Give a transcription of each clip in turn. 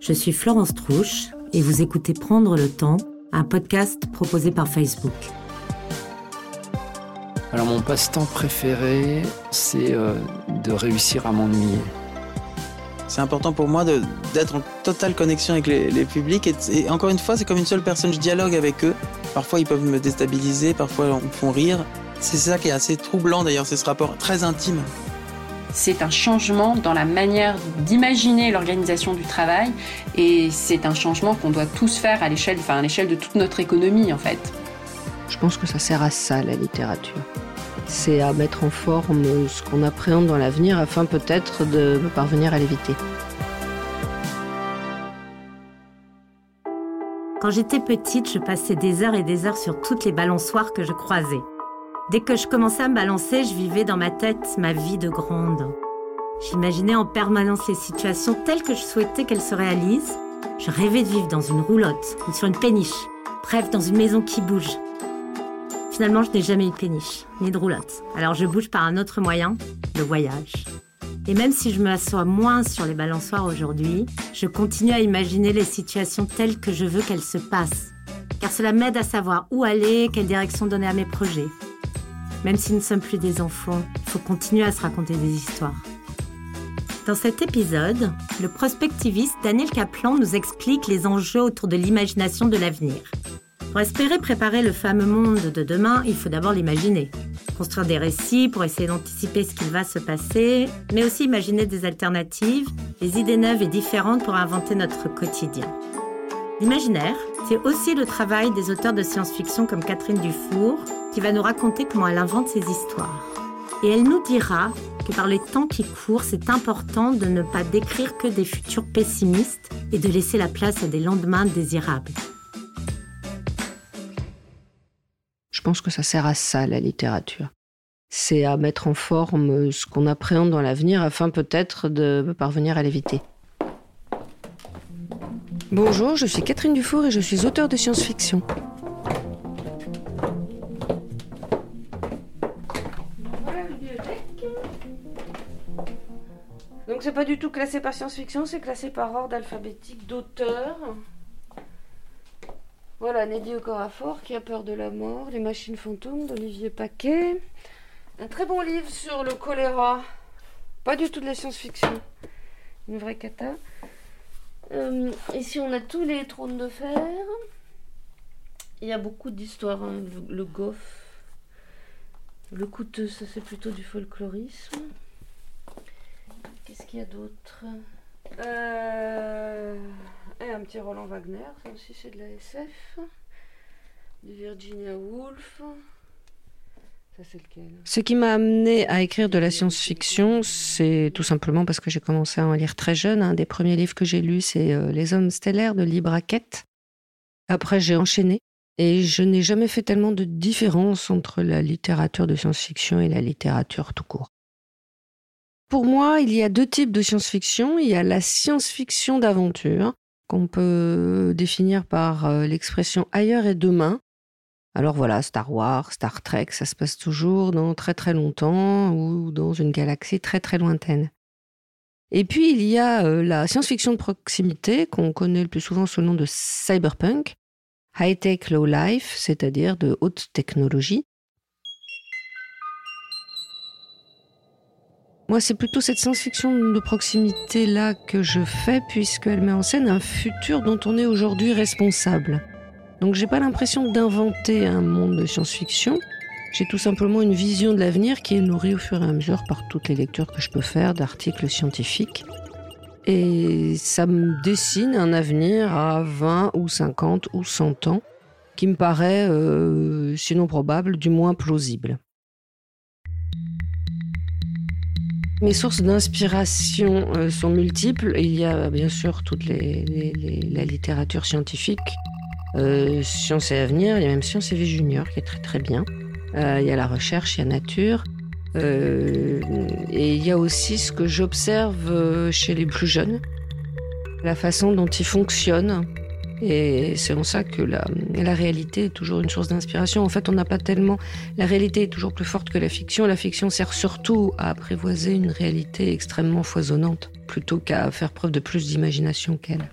Je suis Florence Trouche et vous écoutez Prendre le temps, un podcast proposé par Facebook. Alors mon passe-temps préféré, c'est euh, de réussir à m'ennuyer. C'est important pour moi d'être en totale connexion avec les, publics. Et, encore une fois, c'est comme une seule personne, je dialogue avec eux. Parfois, ils peuvent me déstabiliser, parfois, ils me font rire. C'est ça qui est assez troublant d'ailleurs, c'est ce rapport très intime. C'est un changement dans la manière d'imaginer l'organisation du travail et c'est un changement qu'on doit tous faire à l'échelle, enfin à l'échelle de toute notre économie en fait. Je pense que ça sert à ça la littérature. C'est à mettre en forme ce qu'on appréhende dans l'avenir afin peut-être de parvenir à l'éviter. Quand j'étais petite, je passais des heures et des heures sur toutes les balançoires que je croisais. Dès que je commençais à me balancer, je vivais dans ma tête ma vie de grande. J'imaginais en permanence les situations telles que je souhaitais qu'elles se réalisent. Je rêvais de vivre dans une roulotte ou sur une péniche. Bref, dans une maison qui bouge. Finalement, je n'ai jamais eu de péniche, ni de roulotte. Alors je bouge par un autre moyen, le voyage. Et même si je me assois moins sur les balançoires aujourd'hui, je continue à imaginer les situations telles que je veux qu'elles se passent. Car cela m'aide à savoir où aller, quelle direction donner à mes projets. Même si nous ne sommes plus des enfants, il faut continuer à se raconter des histoires. Dans cet épisode, le prospectiviste Daniel Kaplan nous explique les enjeux autour de l'imagination de l'avenir. Pour espérer préparer le fameux monde de demain, il faut d'abord l'imaginer. Construire des récits pour essayer d'anticiper ce qu'il va se passer, mais aussi imaginer des alternatives, des idées neuves et différentes pour inventer notre quotidien. L'imaginaire, c'est aussi le travail des auteurs de science-fiction comme Catherine Dufour, qui va nous raconter comment elle invente ses histoires. Et elle nous dira que par les temps qui courent, c'est important de ne pas décrire que des futurs pessimistes et de laisser la place à des lendemains désirables. Je pense que ça sert à ça, la littérature. C'est à mettre en forme ce qu'on appréhende dans l'avenir afin peut-être de parvenir à l'éviter. Bonjour, je suis Catherine Dufour et je suis auteure de science-fiction. Donc c'est pas du tout classé par science-fiction, c'est classé par ordre alphabétique d'auteur. Voilà, Neddy Okorafor, Qui a peur de la mort, Les machines fantômes d'Olivier Paquet. Un très bon livre sur le choléra. Pas du tout de la science-fiction. Une vraie cata. Euh, ici, on a tous les trônes de fer. Il y a beaucoup d'histoires. Hein. Le, goff. Le coûteux, ça c'est plutôt du folklorisme. Qu'est-ce qu'il y a d'autre? Euh, Et un petit Roland Wagner, ça aussi c'est de la SF. Du Virginia Woolf. Ce qui m'a amené à écrire de la science-fiction, c'est tout simplement parce que j'ai commencé à en lire très jeune. Un des premiers livres que j'ai lus, c'est euh, Les Hommes stellaires de Libraquette. Après, j'ai enchaîné. Et je n'ai jamais fait tellement de différence entre la littérature de science-fiction et la littérature tout court. Pour moi, il y a deux types de science-fiction. Il y a la science-fiction d'aventure, qu'on peut définir par euh, l'expression ailleurs et demain. Alors voilà, Star Wars, Star Trek, ça se passe toujours dans très très longtemps ou dans une galaxie très très lointaine. Et puis il y a euh, la science-fiction de proximité qu'on connaît le plus souvent sous le nom de cyberpunk, high-tech low life, c'est-à-dire de haute technologie, Moi, c'est plutôt cette science-fiction de proximité-là que je fais, puisqu'elle met en scène un futur dont on est aujourd'hui responsable. Donc, j'ai pas l'impression d'inventer un monde de science-fiction. J'ai tout simplement une vision de l'avenir qui est nourrie au fur et à mesure par toutes les lectures que je peux faire d'articles scientifiques. Et ça me dessine un avenir à 20 ou 50 ou 100 ans qui me paraît, euh, sinon probable, du moins plausible. Mes sources d'inspiration euh, sont multiples. Il y a bien sûr toute la littérature scientifique, euh, Science et Avenir, il y a même Science et Vie Junior qui est très très bien. Euh, il y a la recherche, il y a Nature. et il y a aussi ce que j'observe chez les plus jeunes, la façon dont ils fonctionnent, et c'est en ça que la, la, réalité est toujours une source d'inspiration. En fait, on n'a pas tellement. La réalité est toujours plus forte que la fiction. La fiction sert surtout à apprivoiser une réalité extrêmement foisonnante, plutôt qu'à faire preuve de plus d'imagination qu'elle.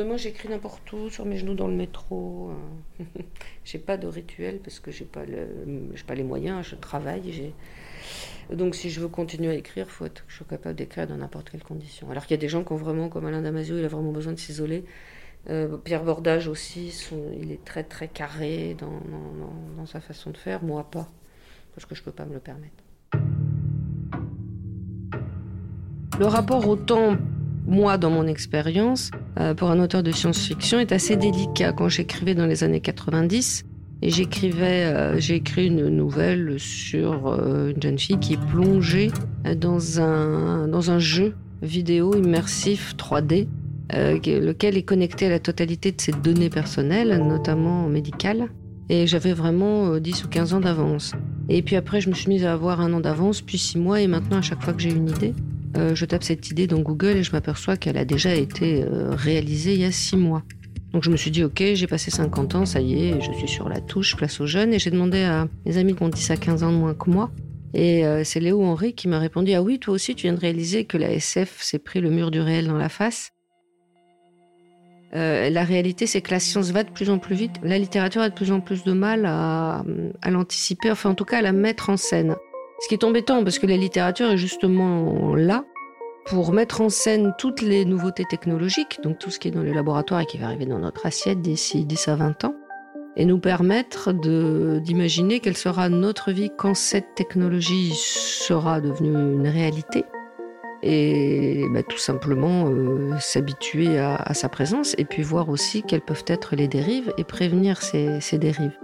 Mais moi, j'écris n'importe où, sur mes genoux dans le métro. j'ai pas de rituel parce que j'ai pas pas les moyens. Je travaille. Donc, si je veux continuer à écrire, il faut être, je suis capable d'écrire dans n'importe quelle condition. Alors qu'il y a des gens qui ont vraiment, comme Alain Damasio, il a vraiment besoin de s'isoler. Euh, Pierre Bordage aussi, il est très très carré dans, dans, sa façon de faire. Moi, pas, parce que je peux pas me le permettre. Le rapport au temps moi, dans mon expérience, pour un auteur de science-fiction, est assez délicat. Quand j'écrivais dans les années 90, et j'écrivais, euh, j'ai écrit une nouvelle sur euh, une jeune fille qui est plongée dans un, dans un jeu vidéo immersif 3D, lequel est connecté à la totalité de ses données personnelles, notamment médicales. Et j'avais vraiment 10 ou 15 ans d'avance. Et puis après, je me suis mise à avoir un an d'avance, puis 6 mois, et maintenant, à chaque fois que j'ai une idée, euh, je tape cette idée dans Google et je m'aperçois qu'elle a déjà été euh, réalisée il y a six mois. Donc je me suis dit, ok, j'ai passé 50 ans, ça y est, je suis sur la touche, place aux jeunes. Et j'ai demandé à mes amis qui ont dit ça 15 ans de moins que moi. Et euh, c'est Léo Henry qui m'a répondu, ah oui, toi aussi, tu viens de réaliser que la SF s'est pris le mur du réel dans la face. la réalité, c'est que la science va de plus en plus vite. La littérature a de plus en plus de mal à, à l'anticiper, enfin en tout cas à la mettre en scène. Ce qui est embêtant parce que la littérature est justement là pour mettre en scène toutes les nouveautés technologiques, donc tout ce qui est dans le laboratoire et qui va arriver dans notre assiette d'ici 10 à 20 ans, et nous permettre d'imaginer quelle sera notre vie quand cette technologie sera devenue une réalité. Et bah, tout simplement euh, s'habituer à, sa présence et puis voir aussi quelles peuvent être les dérives et prévenir ces dérives.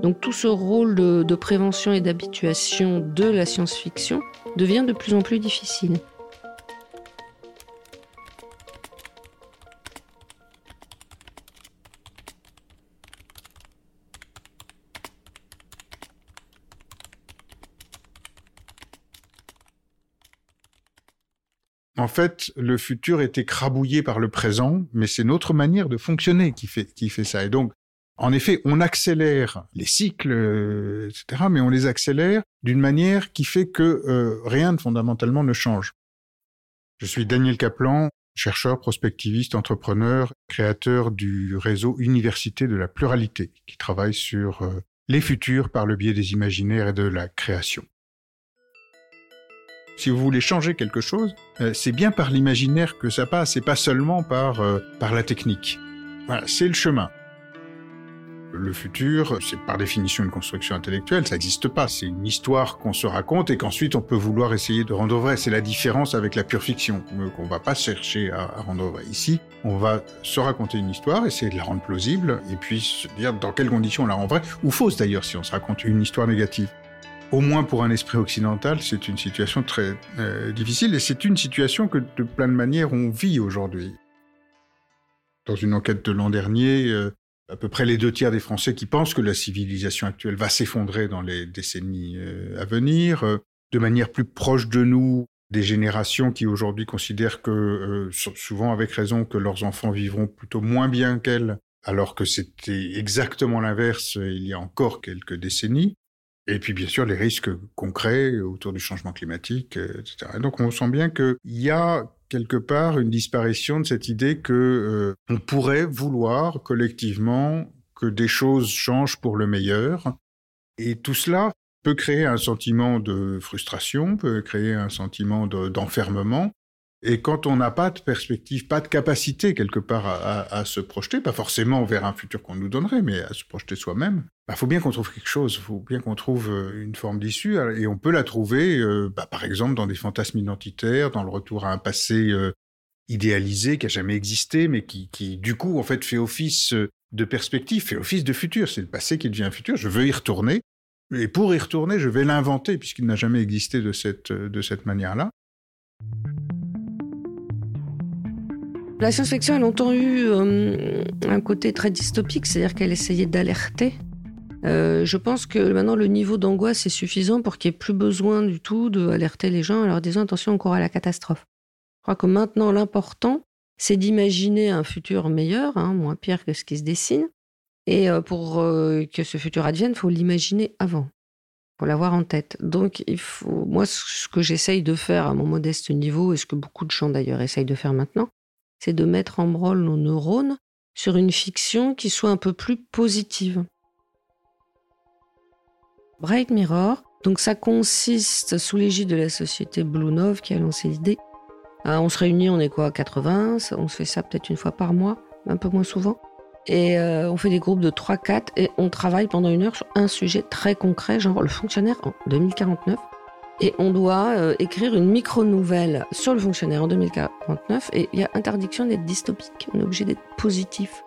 Donc tout ce rôle de, prévention et d'habituation de la science-fiction devient de plus en plus difficile. En fait, le futur est écrabouillé par le présent, mais c'est notre manière de fonctionner qui fait, qui fait ça. Et donc, en effet, on accélère les cycles, euh, etc., mais on les accélère d'une manière qui fait que euh, rien de fondamentalement ne change. Je suis Daniel Kaplan, chercheur, prospectiviste, entrepreneur, créateur du réseau Université de la pluralité, qui travaille sur euh, les futurs par le biais des imaginaires et de la création. Si vous voulez changer quelque chose, c'est bien par l'imaginaire que ça passe, et pas seulement par, par la technique. Voilà, c'est le chemin. Le futur, c'est par définition une construction intellectuelle, ça n'existe pas. C'est une histoire qu'on se raconte et qu'ensuite on peut vouloir essayer de rendre vrai. C'est la différence avec la pure fiction, qu'on va pas chercher à, rendre vrai. Ici, on va se raconter une histoire, essayer de la rendre plausible, et puis se dire dans quelles conditions on la rend vraie, ou fausse d'ailleurs si on se raconte une histoire négative. Au moins pour un esprit occidental, c'est une situation très euh, difficile, et c'est une situation que de plein de manières on vit aujourd'hui. Dans une enquête de l'an dernier, euh, à peu près les deux tiers des Français qui pensent que la civilisation actuelle va s'effondrer dans les décennies euh, à venir. Euh, de manière plus proche de nous, des générations qui aujourd'hui considèrent que, euh, souvent avec raison, que leurs enfants vivront plutôt moins bien qu'elles, alors que c'était exactement l'inverse il y a encore quelques décennies. Et puis bien sûr les risques concrets autour du changement climatique, etc. donc on sent bien qu'il y a quelque part une disparition de cette idée que euh, on pourrait vouloir collectivement que des choses changent pour le meilleur. Et tout cela peut créer un sentiment de frustration, peut créer un sentiment d'enfermement. Et quand on n'a pas de perspective, pas de capacité quelque part à, se projeter, pas forcément vers un futur qu'on nous donnerait, mais à se projeter soi-même, il bah, faut bien qu'on trouve quelque chose, il faut bien qu'on trouve euh, une forme d'issue, et on peut la trouver, euh, bah, par exemple, dans des fantasmes identitaires, dans le retour à un passé euh, idéalisé qui a jamais existé, mais qui, qui, du coup, en fait, fait office de perspective, fait office de futur. C'est le passé qui devient un futur. Je veux y retourner, et pour y retourner, je vais l'inventer puisqu'il n'a jamais existé de cette de cette manière-là. La science-fiction a longtemps eu euh, un côté très dystopique, c'est-à-dire qu'elle essayait d'alerter. Euh, je pense que maintenant le niveau d'angoisse est suffisant pour qu'il n'y ait plus besoin du tout d'alerter les gens en leur disant attention, on court à la catastrophe. Je crois que maintenant l'important, c'est d'imaginer un futur meilleur, hein, moins pire que ce qui se dessine. Et euh, pour que ce futur advienne, il faut l'imaginer avant. Faut l'avoir en tête. Donc, moi, ce que j'essaye de faire à mon modeste niveau, et ce que beaucoup de gens d'ailleurs essayent de faire maintenant, c'est de mettre en branle nos neurones sur une fiction qui soit un peu plus positive. Bright Mirror, donc ça consiste sous l'égide de la société Blue Nove qui a lancé l'idée. Euh, on se réunit, on est quoi, 80, on se fait ça peut-être une fois par mois, un peu moins souvent. Et euh, on fait des groupes de 3-4 et on travaille pendant une heure sur un sujet très concret, genre le fonctionnaire en 2049. Et on doit euh, écrire une micro-nouvelle sur le fonctionnaire en 2049. Et il y a interdiction d'être dystopique. On est obligé d'être positif.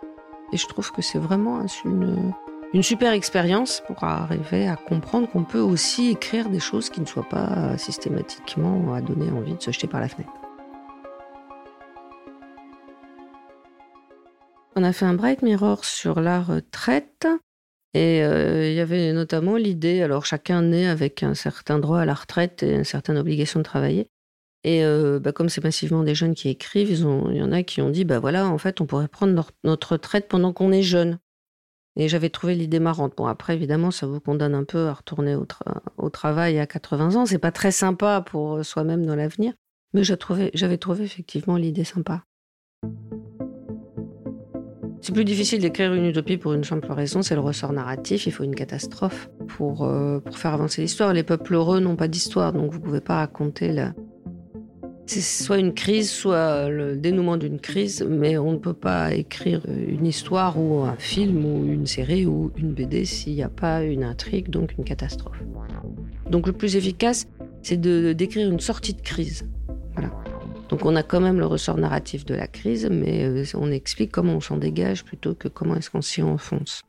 Et je trouve que c'est vraiment une, une super expérience pour arriver à comprendre qu'on peut aussi écrire des choses qui ne soient pas systématiquement à donner envie de se jeter par la fenêtre. On a fait un Bright Mirror sur la retraite et euh, il y avait notamment l'idée, alors chacun naît avec un certain droit à la retraite et une certaine obligation de travailler. Et euh, bah, comme c'est massivement des jeunes qui écrivent, il y en a qui ont dit, bah voilà, en fait, on pourrait prendre notre retraite pendant qu'on est jeune. Et j'avais trouvé l'idée marrante. Bon, après, évidemment, ça vous condamne un peu à retourner au, travail à 80 ans. C'est pas très sympa pour soi-même dans l'avenir. Mais j'avais trouvé effectivement l'idée sympa. C'est plus difficile d'écrire une utopie pour une simple raison, c'est le ressort narratif. Il faut une catastrophe pour, euh, pour faire avancer l'histoire. Les peuples heureux n'ont pas d'histoire, donc vous ne pouvez pas raconter la... C'est soit une crise, soit le dénouement d'une crise, mais on ne peut pas écrire une histoire ou un film ou une série ou une BD s'il n'y a pas une intrigue, donc une catastrophe. Donc le plus efficace, c'est de décrire une sortie de crise. Donc on a quand même le ressort narratif de la crise, mais euh, on explique comment on s'en dégage plutôt que comment est-ce qu'on s'y enfonce.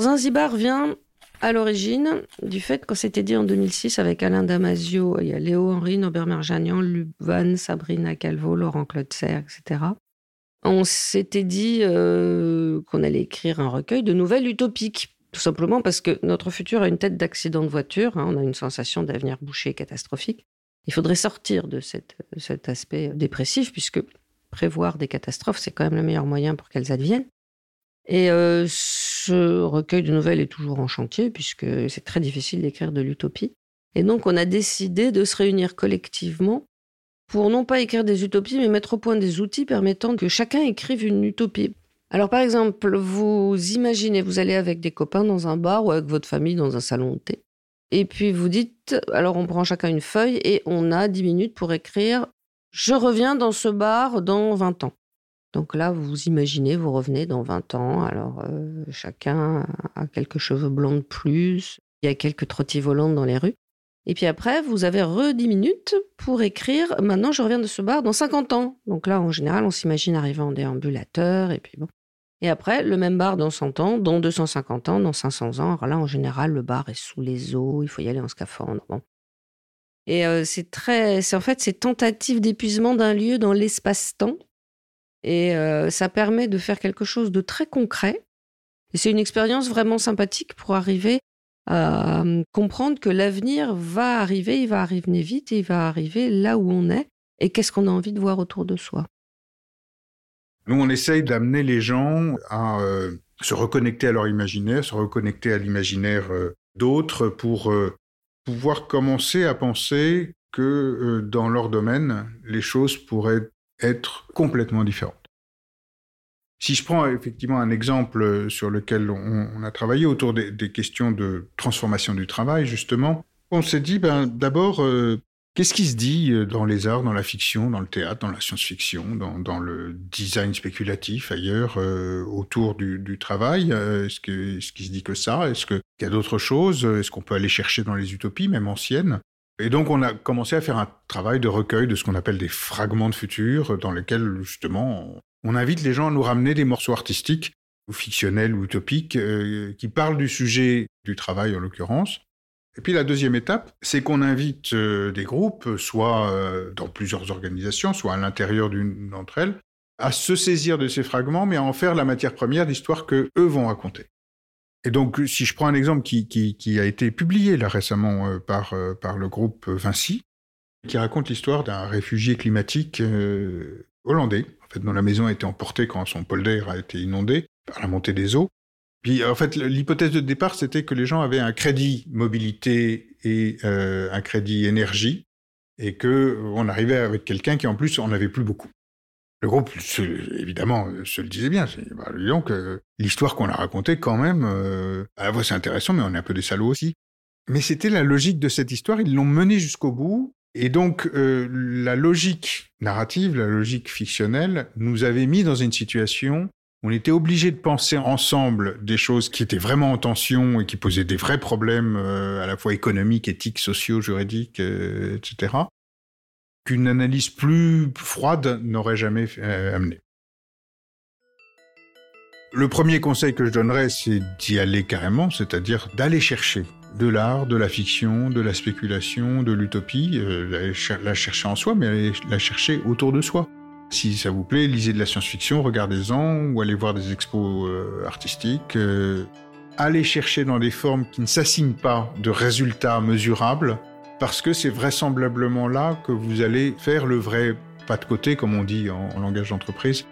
Zanzibar vient à l'origine du fait qu'on s'était dit en 2006 avec Alain Damasio, il y a Léo Henry, Norbert Merjanian, Luban, Sabrina Calvo, Laurent Serre, etc on s'était dit euh, qu'on allait écrire un recueil de nouvelles utopiques. Tout simplement parce que notre futur a une tête d'accident de voiture. Hein. on a une sensation d'avenir bouché catastrophique. Il faudrait sortir de cet aspect dépressif, puisque prévoir des catastrophes, c'est quand même le meilleur moyen pour qu'elles adviennent. Et euh, ce recueil de nouvelles est toujours en chantier, puisque c'est très difficile d'écrire de l'utopie. Et donc, on a décidé de se réunir collectivement pour non pas écrire des utopies, mais mettre au point des outils permettant que chacun écrive une utopie. Alors par exemple, vous imaginez, vous allez avec des copains dans un bar ou avec votre famille dans un salon de thé. Et puis vous dites, alors on prend chacun une feuille et on a 10 minutes pour écrire Je reviens dans ce bar dans 20 ans. Donc là, vous imaginez, vous revenez dans 20 ans. Alors euh, chacun a quelques cheveux blancs de plus, il y a quelques trottis volantes dans les rues. Et puis après, vous avez re 10 minutes pour écrire Maintenant, je reviens de ce bar dans 50 ans. Donc là, en général, on s'imagine arriver en déambulateur, et puis bon. Et après, le même bar dans 100 ans, dans 250 ans, dans 500 ans. Alors là, en général, le bar est sous les eaux, il faut y aller en scaphandre. Bon. Et euh, c'est très. C'est en fait, c'est tentative d'épuisement d'un lieu dans l'espace-temps. Et euh, ça permet de faire quelque chose de très concret. Et c'est une expérience vraiment sympathique pour arriver euh, comprendre que l'avenir va arriver, il va arriver vite, il va arriver là où on est et qu'est-ce qu'on a envie de voir autour de soi. Nous, on essaye d'amener les gens à euh, se reconnecter à leur imaginaire, se reconnecter à l'imaginaire euh, d'autres pour pouvoir commencer à penser que dans leur domaine, les choses pourraient être complètement différentes. Si je prends effectivement un exemple sur lequel on, a travaillé autour des, questions de transformation du travail, justement, on s'est dit, ben, d'abord, euh, qu'est-ce qui se dit euh, dans les arts, dans la fiction, dans le théâtre, dans la science-fiction, dans, le design spéculatif ailleurs, euh, autour du, travail? Est-ce qu'il ce qui se dit que ça? Est-ce qu'il y a d'autres choses? Est-ce qu'on peut aller chercher dans les utopies, même anciennes? Et donc, on a commencé à faire un travail de recueil de ce qu'on appelle des fragments de futur, dans lesquels, justement, on invite les gens à nous ramener des morceaux artistiques, ou fictionnels, ou utopiques, euh, qui parlent du sujet du travail en l'occurrence. Et puis la deuxième étape, c'est qu'on invite euh, des groupes, soit euh, dans plusieurs organisations, soit à l'intérieur d'une d'entre elles, à se saisir de ces fragments, mais à en faire la matière première d'histoire que eux vont raconter. Et donc, si je prends un exemple qui, a été publié là récemment par, par le groupe Vinci, qui raconte l'histoire d'un réfugié climatique hollandais, en fait, dont la maison a été emportée quand son polder a été inondé par la montée des eaux. Puis en fait, l'hypothèse de départ, c'était que les gens avaient un crédit mobilité et euh, un crédit énergie, et que on arrivait avec quelqu'un qui en plus en avait plus beaucoup. Le groupe, évidemment, se le disait bien. Bah, donc, euh, l'histoire qu'on a racontée, quand même, euh, à la fois c'est intéressant, mais on est un peu des salauds aussi. Mais c'était la logique de cette histoire, ils l'ont menée jusqu'au bout, et donc euh, la logique narrative, la logique fictionnelle, nous avait mis dans une situation où on était obligé de penser ensemble des choses qui étaient vraiment en tension et qui posaient des vrais problèmes à la fois économiques, éthiques, sociaux, juridiques, etc qu'une analyse plus froide n'aurait jamais euh, amené. Le premier conseil que je donnerais, c'est d'y aller carrément, c'est-à-dire d'aller chercher de l'art, de la fiction, de la spéculation, de l'utopie, euh, la, chercher en soi, mais la chercher autour de soi. Si ça vous plaît, lisez de la science-fiction, regardez-en, ou allez voir des expos euh, artistiques. allez chercher dans des formes qui ne s'assignent pas de résultats mesurables, parce que c'est vraisemblablement là que vous allez faire le vrai pas de côté, comme on dit en, langage d'entreprise.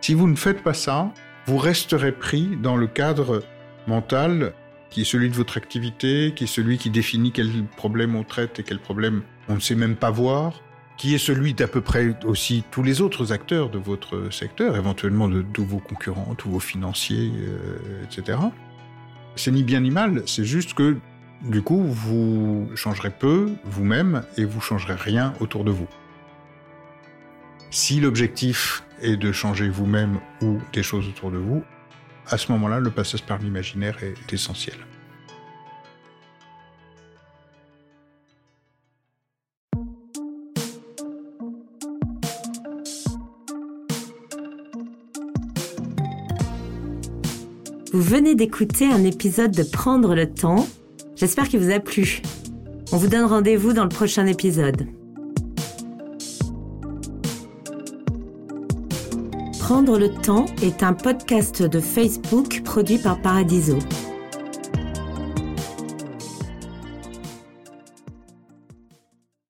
Si vous ne faites pas ça, vous resterez pris dans le cadre mental qui est celui de votre activité, qui est celui qui définit quel problème on traite et quel problème on ne sait même pas voir, qui est celui d'à peu près aussi tous les autres acteurs de votre secteur, éventuellement de tous vos concurrents, tous vos financiers, euh, etc. C'est ni bien ni mal, c'est juste que du coup, vous changerez peu vous-même et vous changerez rien autour de vous. Si l'objectif est de changer vous-même ou des choses autour de vous, à ce moment-là, le passage par l'imaginaire est essentiel. Vous venez d'écouter un épisode de Prendre le temps J'espère qu'il vous a plu. On vous donne rendez-vous dans le prochain épisode. Prendre le temps est un podcast de Facebook produit par Paradiso.